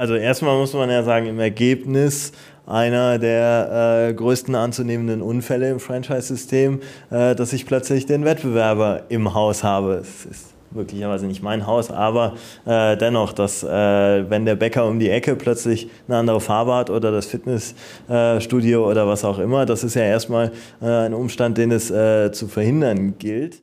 also erstmal muss man ja sagen, im Ergebnis einer der äh, größten anzunehmenden Unfälle im Franchise-System, äh, dass ich plötzlich den Wettbewerber im Haus habe. Es ist möglicherweise nicht mein Haus, aber äh, dennoch, dass äh, wenn der Bäcker um die Ecke plötzlich eine andere Farbe hat oder das Fitnessstudio oder was auch immer, das ist ja erstmal äh, ein Umstand, den es äh, zu verhindern gilt.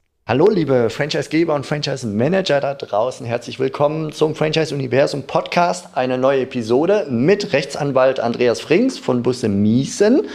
Hallo liebe Franchisegeber und Franchise-Manager da draußen, herzlich willkommen zum Franchise-Universum Podcast, eine neue Episode mit Rechtsanwalt Andreas Frings von Busse Miesen.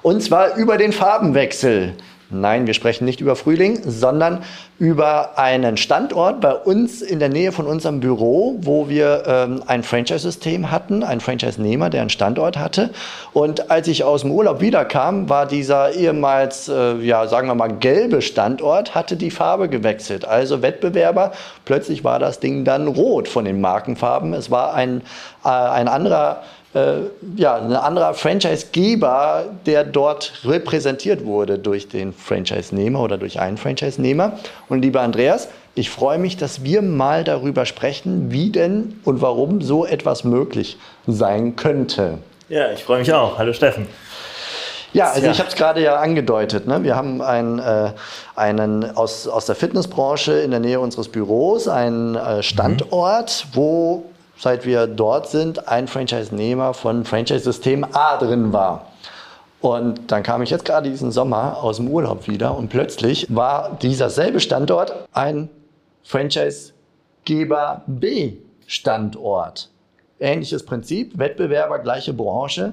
Und zwar über den Farbenwechsel. Nein, wir sprechen nicht über Frühling, sondern über einen Standort bei uns in der Nähe von unserem Büro, wo wir ähm, ein Franchise-System hatten, ein Franchise-Nehmer, der einen Standort hatte. Und als ich aus dem Urlaub wiederkam, war dieser ehemals, äh, ja, sagen wir mal, gelbe Standort, hatte die Farbe gewechselt. Also Wettbewerber, plötzlich war das Ding dann rot von den Markenfarben. Es war ein, äh, ein anderer ja, ein anderer Franchise-Geber, der dort repräsentiert wurde durch den Franchise-Nehmer oder durch einen Franchise-Nehmer. Und lieber Andreas, ich freue mich, dass wir mal darüber sprechen, wie denn und warum so etwas möglich sein könnte. Ja, ich freue mich auch. Hallo Steffen. Ja, also ich habe es gerade ja angedeutet. Ne? Wir haben einen, äh, einen aus, aus der Fitnessbranche in der Nähe unseres Büros, einen äh, Standort, mhm. wo seit wir dort sind, ein Franchise-Nehmer von Franchise-System A drin war. Und dann kam ich jetzt gerade diesen Sommer aus dem Urlaub wieder und plötzlich war dieser selbe Standort ein Franchise-Geber B Standort. Ähnliches Prinzip, Wettbewerber, gleiche Branche.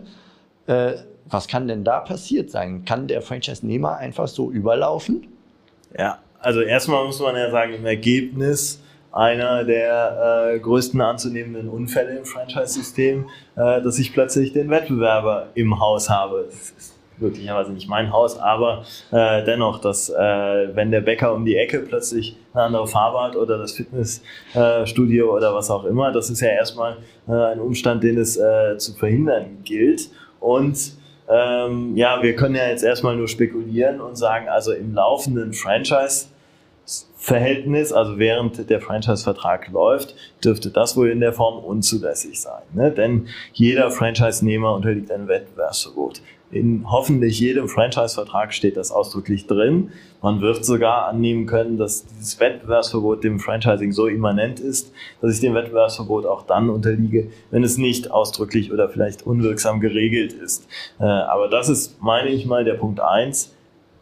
Äh, was kann denn da passiert sein? Kann der Franchise-Nehmer einfach so überlaufen? Ja, also erstmal muss man ja sagen, im Ergebnis einer der äh, größten anzunehmenden Unfälle im Franchise-System, äh, dass ich plötzlich den Wettbewerber im Haus habe. Das ist möglicherweise nicht mein Haus, aber äh, dennoch, dass äh, wenn der Bäcker um die Ecke plötzlich eine andere Farbe hat oder das Fitnessstudio oder was auch immer, das ist ja erstmal äh, ein Umstand, den es äh, zu verhindern gilt. Und ähm, ja, wir können ja jetzt erstmal nur spekulieren und sagen, also im laufenden Franchise Verhältnis, also während der Franchise-Vertrag läuft, dürfte das wohl in der Form unzulässig sein. Ne? Denn jeder Franchise-Nehmer unterliegt einem Wettbewerbsverbot. In hoffentlich jedem Franchise-Vertrag steht das ausdrücklich drin. Man wird sogar annehmen können, dass dieses Wettbewerbsverbot dem Franchising so immanent ist, dass ich dem Wettbewerbsverbot auch dann unterliege, wenn es nicht ausdrücklich oder vielleicht unwirksam geregelt ist. Äh, aber das ist, meine ich mal, der Punkt eins.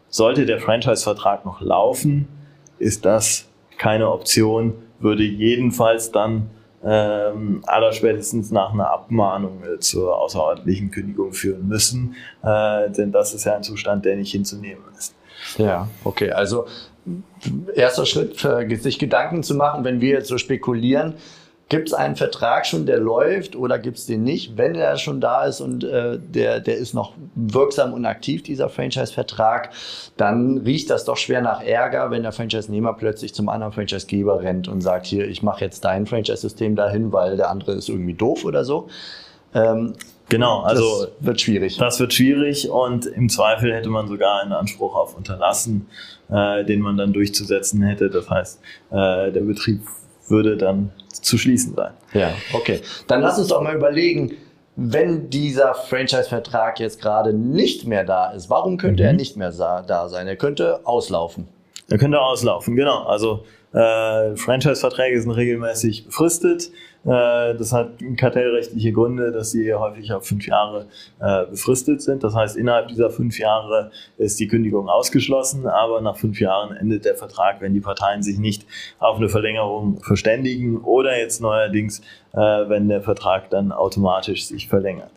Sollte der Franchise-Vertrag noch laufen, ist das keine Option, würde jedenfalls dann ähm, allerspätestens nach einer Abmahnung äh, zur außerordentlichen Kündigung führen müssen, äh, denn das ist ja ein Zustand, der nicht hinzunehmen ist. Ja, okay, also erster Schritt, äh, sich Gedanken zu machen, wenn wir jetzt so spekulieren, Gibt es einen Vertrag schon, der läuft oder gibt es den nicht? Wenn er schon da ist und äh, der, der ist noch wirksam und aktiv, dieser Franchise-Vertrag, dann riecht das doch schwer nach Ärger, wenn der Franchise-Nehmer plötzlich zum anderen Franchise-Geber rennt und sagt, hier, ich mache jetzt dein Franchise-System dahin, weil der andere ist irgendwie doof oder so. Ähm, Genau, also das wird schwierig. Das wird schwierig und im Zweifel hätte man sogar einen Anspruch auf Unterlassen, äh, den man dann durchzusetzen hätte. Das heißt, äh, der Betrieb würde dann zu schließen sein. Ja, okay. Dann lass uns doch mal überlegen, wenn dieser Franchise-Vertrag jetzt gerade nicht mehr da ist, warum könnte mhm. er nicht mehr da sein? Er könnte auslaufen. Er könnte auslaufen, genau. Also äh, Franchise-Verträge sind regelmäßig befristet. Äh, das hat kartellrechtliche Gründe, dass sie häufig auf fünf Jahre äh, befristet sind. Das heißt, innerhalb dieser fünf Jahre ist die Kündigung ausgeschlossen, aber nach fünf Jahren endet der Vertrag, wenn die Parteien sich nicht auf eine Verlängerung verständigen oder jetzt neuerdings, äh, wenn der Vertrag dann automatisch sich verlängert.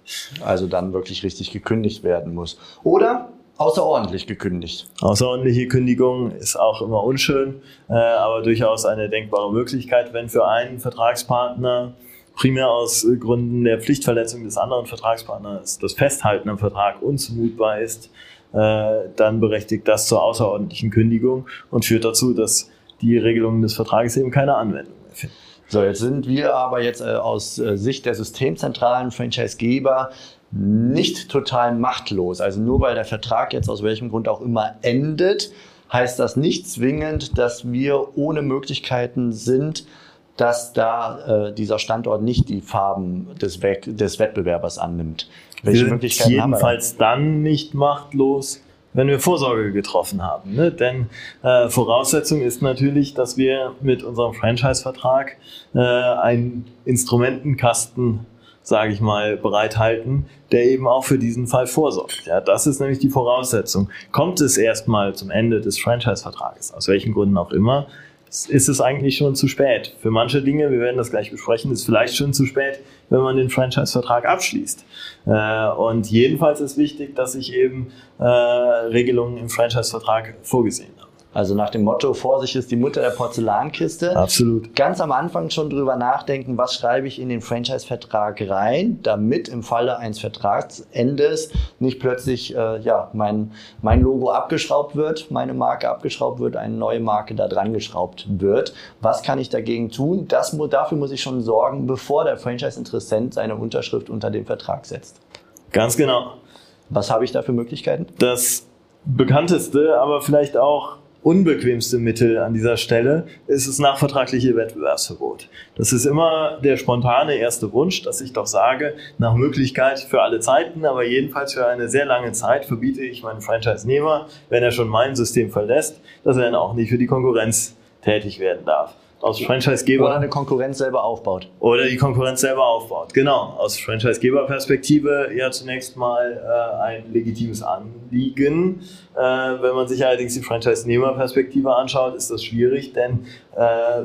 Also dann wirklich richtig gekündigt werden muss. Oder außerordentlich gekündigt. Außerordentliche Kündigung ist auch immer unschön, äh, aber durchaus eine denkbare Möglichkeit, wenn für einen Vertragspartner primär aus Gründen der Pflichtverletzung des anderen Vertragspartners das Festhalten am Vertrag unzumutbar ist, äh, dann berechtigt das zur außerordentlichen Kündigung und führt dazu, dass die Regelungen des Vertrages eben keine Anwendung mehr finden. So, jetzt sind wir aber jetzt äh, aus äh, Sicht der systemzentralen Franchisegeber nicht total machtlos. Also nur weil der Vertrag jetzt aus welchem Grund auch immer endet, heißt das nicht zwingend, dass wir ohne Möglichkeiten sind, dass da äh, dieser Standort nicht die Farben des, We des Wettbewerbers annimmt. Welche wir Möglichkeiten jedenfalls dann nicht machtlos, wenn wir Vorsorge getroffen haben. Ne? Denn äh, Voraussetzung ist natürlich, dass wir mit unserem Franchise-Vertrag äh, einen Instrumentenkasten sage ich mal, bereithalten, der eben auch für diesen Fall vorsorgt. Ja, das ist nämlich die Voraussetzung. Kommt es erstmal zum Ende des Franchise-Vertrages, aus welchen Gründen auch immer, ist es eigentlich schon zu spät. Für manche Dinge, wir werden das gleich besprechen, ist vielleicht schon zu spät, wenn man den Franchise-Vertrag abschließt. Äh, und jedenfalls ist wichtig, dass ich eben äh, Regelungen im Franchise-Vertrag vorgesehen. Also nach dem Motto, Vorsicht ist die Mutter der Porzellankiste. Absolut. Ganz am Anfang schon drüber nachdenken, was schreibe ich in den Franchise-Vertrag rein, damit im Falle eines Vertragsendes nicht plötzlich äh, ja, mein, mein Logo abgeschraubt wird, meine Marke abgeschraubt wird, eine neue Marke da dran geschraubt wird. Was kann ich dagegen tun? Das, dafür muss ich schon sorgen, bevor der Franchise-Interessent seine Unterschrift unter den Vertrag setzt. Ganz genau. Was habe ich da für Möglichkeiten? Das bekannteste, aber vielleicht auch unbequemste Mittel an dieser Stelle ist das nachvertragliche Wettbewerbsverbot. Das ist immer der spontane erste Wunsch, dass ich doch sage, nach Möglichkeit für alle Zeiten, aber jedenfalls für eine sehr lange Zeit verbiete ich meinen Franchise-Nehmer, wenn er schon mein System verlässt, dass er dann auch nicht für die Konkurrenz tätig werden darf aus Franchisegeber. Oder eine Konkurrenz selber aufbaut. Oder die Konkurrenz selber aufbaut. Genau. Aus Franchisegeber-Perspektive ja zunächst mal äh, ein legitimes Anliegen. Äh, wenn man sich allerdings die Franchise-Nehmer-Perspektive anschaut, ist das schwierig, denn äh,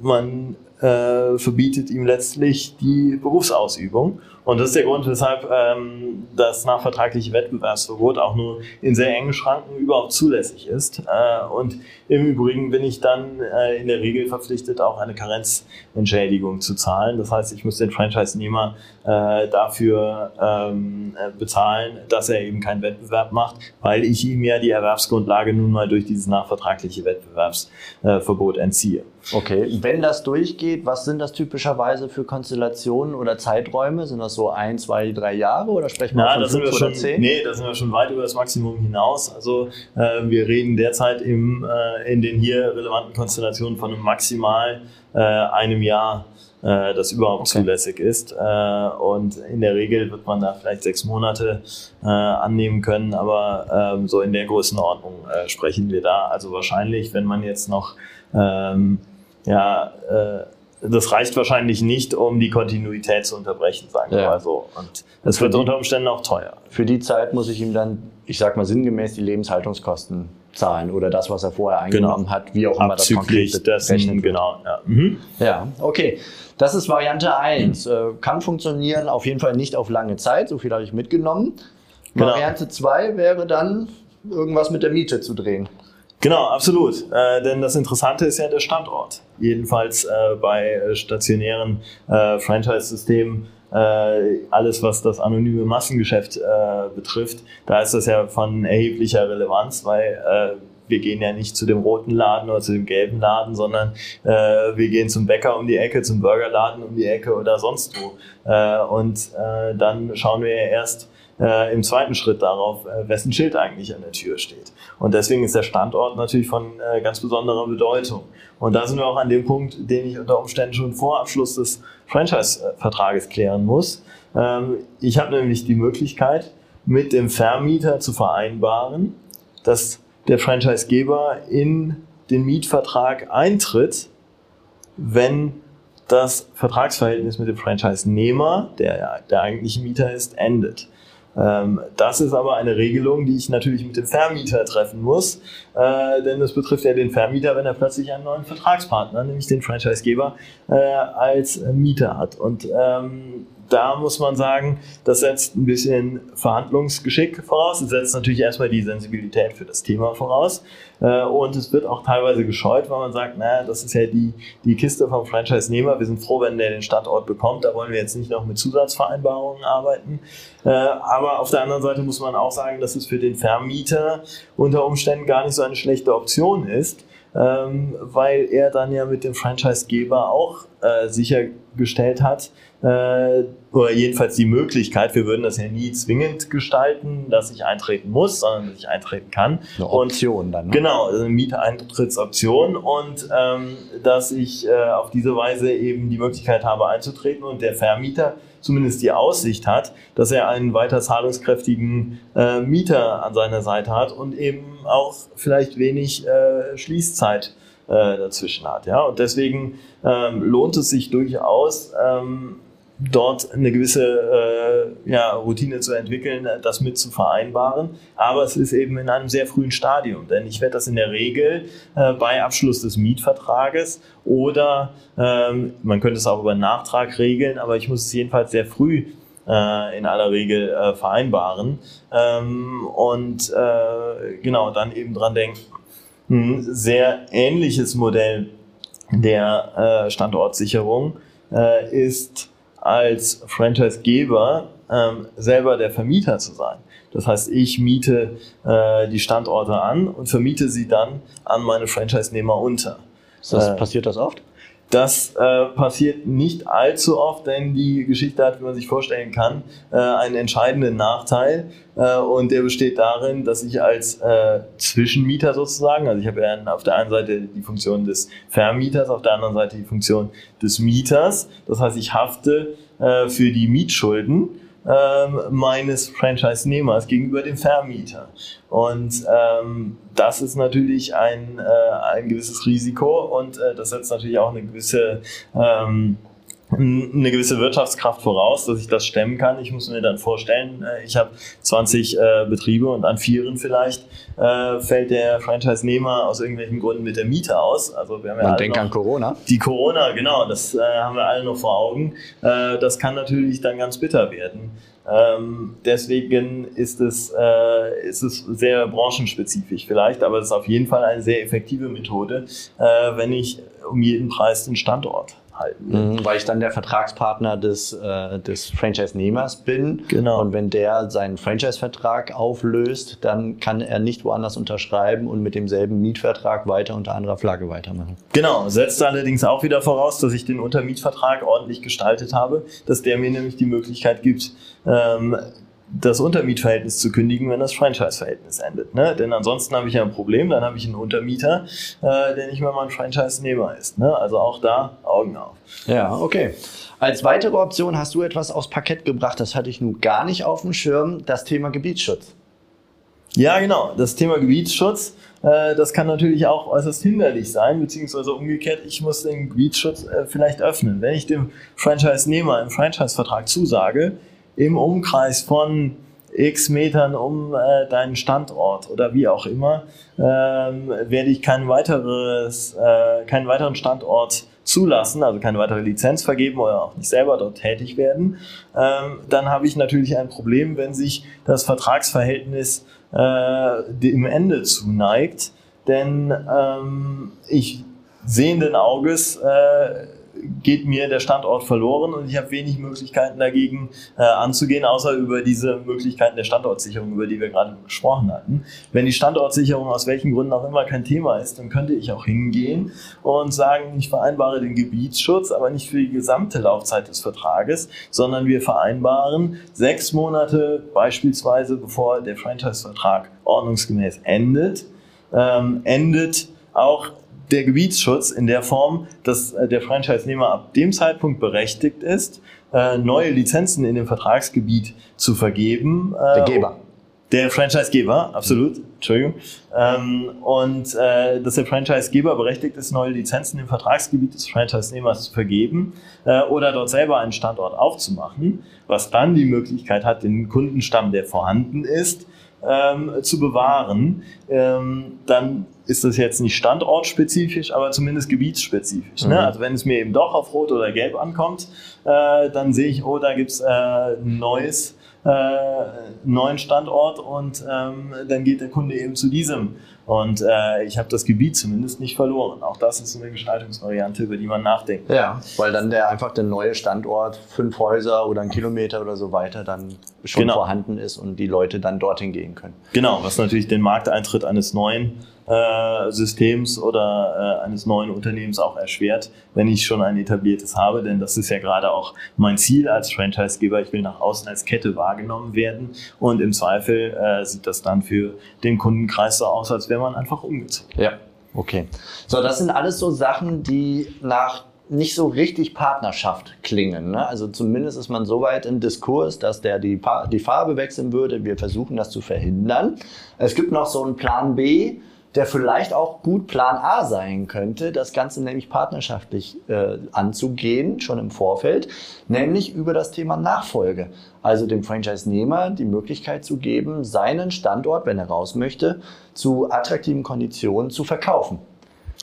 man äh, verbietet ihm letztlich die Berufsausübung. Und das ist der Grund, weshalb ähm, das nachvertragliche Wettbewerbsverbot auch nur in sehr engen Schranken überhaupt zulässig ist. Äh, und im Übrigen bin ich dann äh, in der Regel verpflichtet, auch eine Karenzentschädigung zu zahlen. Das heißt, ich muss den Franchise-Nehmer äh, dafür ähm, äh, bezahlen, dass er eben keinen Wettbewerb macht, weil ich ihm ja die Erwerbsgrundlage nun mal durch dieses nachvertragliche Wettbewerbsverbot entziehe. Okay, wenn das durchgeht, was sind das typischerweise für Konstellationen oder Zeiträume? Sind das so ein, zwei, drei Jahre oder sprechen wir Na, von fünf oder zehn? Nee, da sind wir schon weit über das Maximum hinaus. Also äh, wir reden derzeit im, äh, in den hier relevanten Konstellationen von einem maximal äh, einem Jahr äh, das überhaupt okay. zulässig ist. Äh, und in der Regel wird man da vielleicht sechs Monate äh, annehmen können, aber ähm, so in der Größenordnung sprechen wir da. Also wahrscheinlich, wenn man jetzt noch ähm, ja, das reicht wahrscheinlich nicht, um die Kontinuität zu unterbrechen, sagen wir ja. mal so. Und das wird die, unter Umständen auch teuer. Für die Zeit muss ich ihm dann, ich sag mal sinngemäß, die Lebenshaltungskosten zahlen oder das, was er vorher eingenommen genau. hat, wie auch immer das konkret dessen, genau. Ja. Mhm. ja, okay. Das ist Variante 1. Äh, kann funktionieren, auf jeden Fall nicht auf lange Zeit, so viel habe ich mitgenommen. Genau. Variante 2 wäre dann, irgendwas mit der Miete zu drehen. Genau, absolut. Äh, denn das Interessante ist ja der Standort. Jedenfalls äh, bei stationären äh, Franchise-Systemen, äh, alles was das anonyme Massengeschäft äh, betrifft, da ist das ja von erheblicher Relevanz, weil äh, wir gehen ja nicht zu dem roten Laden oder zu dem gelben Laden, sondern wir gehen zum Bäcker um die Ecke, zum Burgerladen um die Ecke oder sonst wo. und dann schauen wir ja erst, äh, im zweiten Schritt darauf, äh, wessen Schild eigentlich an der Tür steht. Und deswegen ist der Standort natürlich von äh, ganz besonderer Bedeutung. Und da sind wir auch an dem Punkt, den ich unter Umständen schon vor Abschluss des Franchise-Vertrages klären muss. Ähm, ich habe nämlich die Möglichkeit, mit dem Vermieter zu vereinbaren, dass der Franchisegeber in den Mietvertrag eintritt, wenn das Vertragsverhältnis mit dem Franchise-Nehmer, der der eigentliche Mieter ist, endet. Ähm, das ist aber eine Regelung, die ich natürlich mit dem Vermieter treffen muss, äh, denn das betrifft ja den Vermieter, wenn er plötzlich einen neuen Vertragspartner, nämlich den Franchisegeber, äh, als Mieter hat. Und ähm, da muss man sagen, das setzt ein bisschen Verhandlungsgeschick voraus. Es setzt natürlich erstmal die Sensibilität für das Thema voraus. Äh, und es wird auch teilweise gescheut, weil man sagt, naja, das ist ja die, die Kiste vom Franchise-Nehmer. Wir sind froh, wenn der den Standort bekommt. Da wollen wir jetzt nicht noch mit Zusatzvereinbarungen arbeiten. Äh, aber auf der anderen Seite muss man auch sagen, dass es für den Vermieter unter Umständen gar nicht so eine schlechte Option ist, ähm, weil er dann ja mit dem Franchisegeber auch äh, sichergestellt hat, äh, oder jedenfalls die Möglichkeit, wir würden das ja nie zwingend gestalten, dass ich eintreten muss, sondern dass ich eintreten kann. Eine Option und, dann. Ne? Genau, also eine Mieteintrittsoption und ähm, dass ich äh, auf diese Weise eben die Möglichkeit habe einzutreten und der Vermieter zumindest die Aussicht hat, dass er einen weiter zahlungskräftigen äh, Mieter an seiner Seite hat und eben auch vielleicht wenig äh, Schließzeit äh, dazwischen hat. Ja? Und deswegen ähm, lohnt es sich durchaus, ähm, dort eine gewisse äh, ja, Routine zu entwickeln, das mit zu vereinbaren. Aber es ist eben in einem sehr frühen Stadium, denn ich werde das in der Regel äh, bei Abschluss des Mietvertrages oder ähm, man könnte es auch über Nachtrag regeln, aber ich muss es jedenfalls sehr früh äh, in aller Regel äh, vereinbaren ähm, und äh, genau dann eben dran denken. Ein sehr ähnliches Modell der äh, Standortsicherung äh, ist als Franchisegeber ähm, selber der Vermieter zu sein. Das heißt, ich miete äh, die Standorte an und vermiete sie dann an meine Franchise-Nehmer unter. Das, äh, passiert das oft? Das äh, passiert nicht allzu oft, denn die Geschichte hat, wie man sich vorstellen kann, äh, einen entscheidenden Nachteil. Äh, und der besteht darin, dass ich als äh, Zwischenmieter sozusagen, also ich habe ja auf der einen Seite die Funktion des Vermieters, auf der anderen Seite die Funktion des Mieters. Das heißt, ich hafte äh, für die Mietschulden ähm, meines Franchise-Nehmers gegenüber dem Vermieter. Und ähm, das ist natürlich ein, äh, ein gewisses Risiko und äh, das setzt natürlich auch eine gewisse ähm, eine gewisse Wirtschaftskraft voraus, dass ich das stemmen kann. Ich muss mir dann vorstellen, äh, ich habe 20 äh, Betriebe und an vieren vielleicht äh, fällt der Franchise-Nehmer aus irgendwelchen Gründen mit der Miete aus. Also wir haben ja Man denkt an Corona. Die Corona, genau, das äh, haben wir alle noch vor Augen. Äh, das kann natürlich dann ganz bitter werden. Ähm, deswegen ist es, äh, ist es sehr branchenspezifisch vielleicht, aber es ist auf jeden Fall eine sehr effektive Methode, äh, wenn ich um jeden Preis den Standort halten. Mhm, weil ich dann der Vertragspartner des, äh, des Franchise-Nehmers bin. Genau. Und wenn der seinen Franchise-Vertrag auflöst, dann kann er nicht woanders unterschreiben und mit demselben Mietvertrag weiter unter anderer Flagge weitermachen. Genau, setzt allerdings auch wieder voraus, dass ich den Untermietvertrag ordentlich gestaltet habe, dass der mir nämlich die Möglichkeit gibt, ähm, das Untermietverhältnis zu kündigen, wenn das Franchise-Verhältnis endet. Ne? Denn ansonsten habe ich ja ein Problem, dann habe ich einen Untermieter, äh, der nicht mehr mein Franchise-Nehmer ist. Ne? Also auch da Augen auf. Ja, okay. Als weitere Option hast du etwas aufs Parkett gebracht, das hatte ich nun gar nicht auf dem Schirm, das Thema Gebietsschutz. Ja, genau, das Thema Gebietsschutz. Äh, das kann natürlich auch äußerst hinderlich sein, beziehungsweise umgekehrt, ich muss den Gebietsschutz äh, vielleicht öffnen. Wenn ich dem Franchise-Nehmer im Franchise-Vertrag zusage, im Umkreis von x Metern um äh, deinen Standort oder wie auch immer, ähm, werde ich kein weiteres, äh, keinen weiteren Standort zulassen, also keine weitere Lizenz vergeben oder auch nicht selber dort tätig werden, ähm, dann habe ich natürlich ein Problem, wenn sich das Vertragsverhältnis äh, dem Ende zuneigt, denn ähm, ich sehenden Auges äh, geht mir der Standort verloren und ich habe wenig Möglichkeiten dagegen äh, anzugehen, außer über diese Möglichkeiten der Standortsicherung, über die wir gerade gesprochen hatten. Wenn die Standortsicherung aus welchen Gründen auch immer kein Thema ist, dann könnte ich auch hingehen und sagen, ich vereinbare den Gebietsschutz, aber nicht für die gesamte Laufzeit des Vertrages, sondern wir vereinbaren sechs Monate beispielsweise, bevor der Franchise-Vertrag ordnungsgemäß endet, ähm, endet auch der Gebietsschutz in der Form, dass äh, der Franchise-Nehmer ab dem Zeitpunkt berechtigt ist, äh, neue Lizenzen in dem Vertragsgebiet zu vergeben. Äh, der Geber. Der Franchisegeber, absolut, Entschuldigung. Ähm, und dass der Franchisegeber berechtigt ist, neue Lizenzen im Vertragsgebiet des Franchise-Nehmers zu vergeben oder dort selber einen Standort aufzumachen, was dann die Möglichkeit hat, den Kundenstamm, der vorhanden ist, ähm, zu bewahren, ähm, dann ist das jetzt nicht standortspezifisch, aber zumindest gebietsspezifisch. Ne? Mhm. Ne? Also wenn es mir eben doch auf Rot oder Gelb ankommt, äh, dann sehe ich, oh, da gibt's äh, ein neues, neuen Standort und ähm, dann geht der Kunde eben zu diesem und äh, ich habe das Gebiet zumindest nicht verloren. Auch das ist eine Gestaltungsvariante, über die man nachdenkt. Ja, weil dann der einfach der neue Standort, fünf Häuser oder ein Kilometer oder so weiter, dann schon genau. vorhanden ist und die Leute dann dorthin gehen können. Genau, was natürlich den Markteintritt eines neuen äh, Systems oder äh, eines neuen Unternehmens auch erschwert, wenn ich schon ein etabliertes habe. Denn das ist ja gerade auch mein Ziel als Franchisegeber. Ich will nach außen als Kette wahrgenommen werden. Und im Zweifel äh, sieht das dann für den Kundenkreis so aus, als wäre man einfach umgezogen. Ja, okay. So, das sind alles so Sachen, die nach nicht so richtig Partnerschaft klingen. Ne? Also zumindest ist man so weit im Diskurs, dass der die, die Farbe wechseln würde. Wir versuchen das zu verhindern. Es gibt noch so einen Plan B, der vielleicht auch gut Plan A sein könnte, das Ganze nämlich partnerschaftlich äh, anzugehen, schon im Vorfeld, nämlich über das Thema Nachfolge. Also dem Franchise-Nehmer die Möglichkeit zu geben, seinen Standort, wenn er raus möchte, zu attraktiven Konditionen zu verkaufen.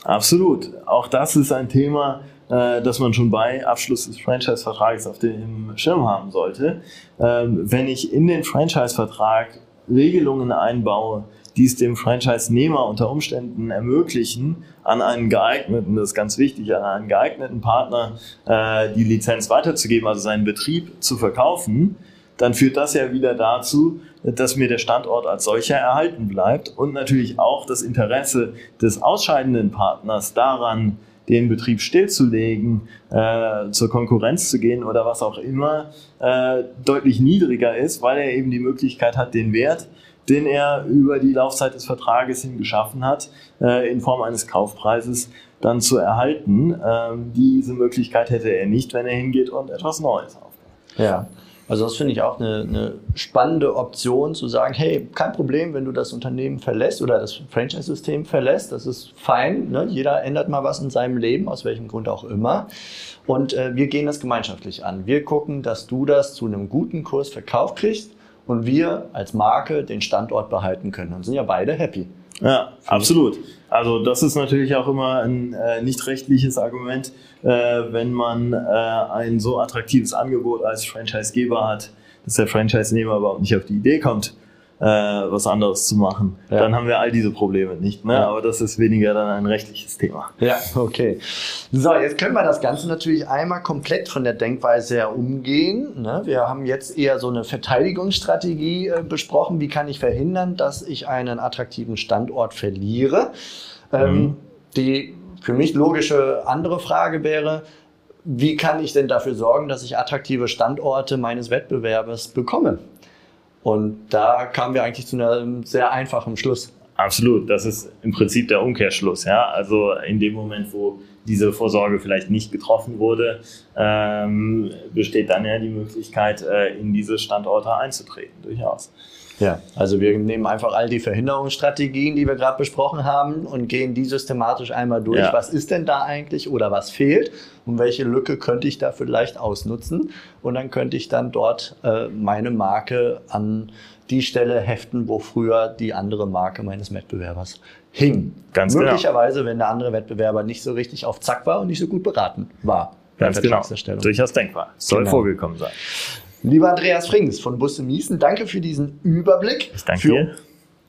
Absolut. Auch das ist ein Thema, äh, das man schon bei Abschluss des Franchise-Vertrages auf dem Schirm haben sollte. Ähm, wenn ich in den Franchise-Vertrag Regelungen einbaue, die es dem Franchise-Nehmer unter Umständen ermöglichen, an einen geeigneten, das ist ganz wichtig, an einen geeigneten Partner äh, die Lizenz weiterzugeben, also seinen Betrieb zu verkaufen, dann führt das ja wieder dazu, dass mir der Standort als solcher erhalten bleibt und natürlich auch das Interesse des ausscheidenden Partners daran, den Betrieb stillzulegen, äh, zur Konkurrenz zu gehen oder was auch immer, äh, deutlich niedriger ist, weil er eben die Möglichkeit hat, den Wert den er über die Laufzeit des Vertrages hin geschaffen hat, äh, in Form eines Kaufpreises dann zu erhalten. Ähm, diese Möglichkeit hätte er nicht, wenn er hingeht und etwas Neues aufbaut. Ja. Also das finde ich auch eine, eine, spannende Option zu sagen, hey, kein Problem, wenn du das Unternehmen verlässt oder das Franchise-System verlässt, das ist fein. Ne? Jeder ändert mal was in seinem Leben, aus welchem Grund auch immer. Und äh, wir gehen das gemeinschaftlich an. Wir gucken, dass du das zu einem guten Kurs verkauft kriegst und wir als Marke den Standort behalten können. Und sind ja beide happy. Ja, absolut. Also das ist natürlich auch immer ein äh, nicht rechtliches Argument, äh, wenn man äh, ein so attraktives Angebot als Franchisegeber hat, dass der Franchise-Nehmer überhaupt nicht auf die Idee kommt, äh, was anderes zu machen. Ja. Dann haben wir all diese Probleme nicht. Ne? Ja. Aber das ist weniger dann ein rechtliches Thema. Ja, okay. So, jetzt können wir das Ganze natürlich einmal komplett von der Denkweise her umgehen. Ne? Wir haben jetzt eher so eine Verteidigungsstrategie äh, besprochen. Wie kann ich verhindern, dass ich einen attraktiven Standort verliere? Ähm, mhm. Die für mich logische andere Frage wäre, wie kann ich denn dafür sorgen, dass ich attraktive Standorte meines Wettbewerbers bekomme? Und da kamen wir eigentlich zu einem sehr einfachen Schluss. Absolut, das ist im Prinzip der Umkehrschluss. Ja? Also in dem Moment, wo diese Vorsorge vielleicht nicht getroffen wurde, ähm, besteht dann ja die Möglichkeit, äh, in diese Standorte einzutreten, durchaus. Ja, also wir nehmen einfach all die Verhinderungsstrategien, die wir gerade besprochen haben und gehen die systematisch einmal durch. Ja. Was ist denn da eigentlich oder was fehlt und welche Lücke könnte ich da vielleicht ausnutzen? Und dann könnte ich dann dort äh, meine Marke an die Stelle heften, wo früher die andere Marke meines Wettbewerbers hing. Ganz genau. Möglicherweise, genau. wenn der andere Wettbewerber nicht so richtig auf Zack war und nicht so gut beraten war. Ganz genau. Durchaus denkbar. Soll genau. vorgekommen sein. Lieber Andreas Frings von Busse Miesen, danke für diesen Überblick. Ich danke dir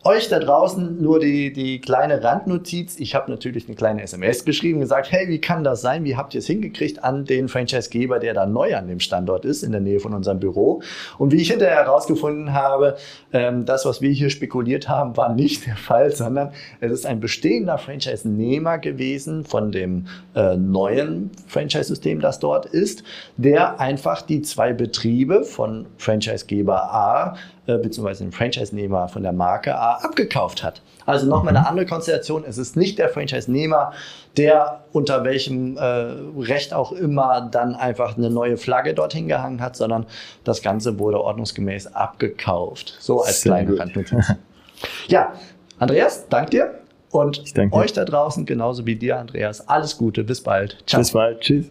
euch da draußen nur die, die kleine Randnotiz. Ich habe natürlich eine kleine SMS geschrieben, gesagt, hey, wie kann das sein? Wie habt ihr es hingekriegt an den Franchisegeber, der da neu an dem Standort ist, in der Nähe von unserem Büro? Und wie ich hinterher herausgefunden habe, ähm, das, was wir hier spekuliert haben, war nicht der Fall, sondern es ist ein bestehender Franchise-Nehmer gewesen von dem äh, neuen Franchise-System, das dort ist, der einfach die zwei Betriebe von Franchisegeber A äh, beziehungsweise den Franchise-Nehmer von der Marke A abgekauft hat. Also nochmal eine mhm. andere Konstellation. Es ist nicht der Franchise-Nehmer, der unter welchem äh, Recht auch immer dann einfach eine neue Flagge dorthin gehangen hat, sondern das Ganze wurde ordnungsgemäß abgekauft. So als Sehr kleine Randnotiz. ja, Andreas, dank dir. Und euch da draußen, genauso wie dir, Andreas, alles Gute. Bis bald. Ciao. Bis bald. Tschüss.